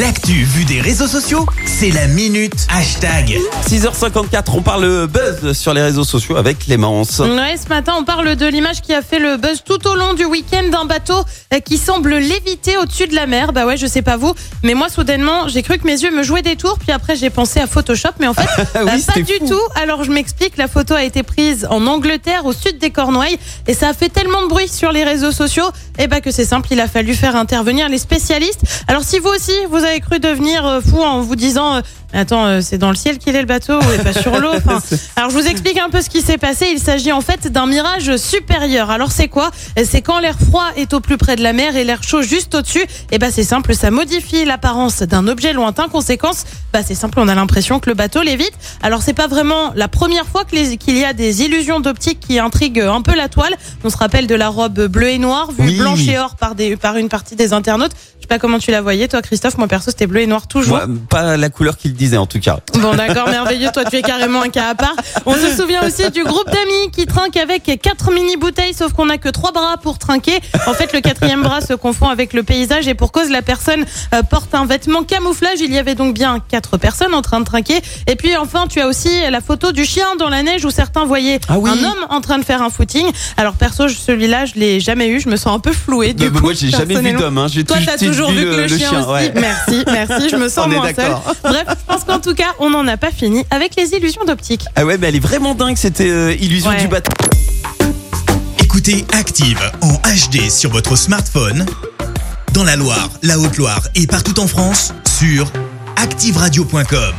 L'actu vue des réseaux sociaux, c'est la minute hashtag. 6h54, on parle buzz sur les réseaux sociaux avec Clémence. Ouais, ce matin, on parle de l'image qui a fait le buzz tout au long du week-end d'un bateau euh, qui semble léviter au-dessus de la mer. Bah ouais, je sais pas vous, mais moi, soudainement, j'ai cru que mes yeux me jouaient des tours, puis après, j'ai pensé à Photoshop, mais en fait, Ah oui, euh, pas du fou. tout. Alors, je m'explique, la photo a été prise en Angleterre, au sud des Cornouailles, et ça a fait tellement de bruit sur les réseaux sociaux, et bah que c'est simple, il a fallu faire intervenir les spécialistes. Alors, si vous aussi, vous avez cru devenir euh, fou en vous disant, euh, Attends, euh, c'est dans le ciel qu'il est le bateau et pas sur l'eau. Enfin, alors je vous explique un peu ce qui s'est passé. Il s'agit en fait d'un mirage supérieur. Alors c'est quoi? C'est quand l'air froid est au plus près de la mer et l'air chaud juste au-dessus. Et ben c'est simple, ça modifie l'apparence d'un objet lointain. Conséquence, bah c'est simple, on a l'impression que le bateau l'évite. Alors c'est pas vraiment la première fois qu'il y a des illusions d'optique qui intriguent un peu la toile. On se rappelle de la robe bleue et noire vue Oui. blanche et or par des par une partie des internautes. Je sais pas comment tu la voyais toi Christophe. Moi perso c'était bleu et noir toujours. Moi, pas la couleur qu'il disait en tout cas. Bon d'accord, merveilleux, toi tu es carrément un cas à part. On se souvient aussi du groupe d'amis qui trinque avec quatre mini bouteilles, sauf qu'on a que trois bras pour trinquer. En fait, le quatrième bras se confond avec le paysage et pour cause la personne euh, porte un vêtement camouflage. Il y avait donc bien quatre personnes en train de trinquer. Et puis enfin, tu as aussi la photo du chien dans la neige où certains voyaient Ah oui. un homme en train de faire un footing. Alors perso, celui-là, je l'ai jamais eu. Je me sens un peu flouée. Du Mais coup, moi, j'ai jamais vu d'homme. Hein. Toi, t'as toujours vu que le, chien, aussi. ouais. Merci, merci. Je me sens On moins seule. Bref, pense qu'en tout cas, on n'en a pas fini avec les illusions d'optique. Ah ouais, mais elle est vraiment dingue, c'était euh, illusion Ouais. du bateau. Écoutez Active en HD sur votre smartphone, dans la Loire, la Haute-Loire et partout en France, sur activeradio.com.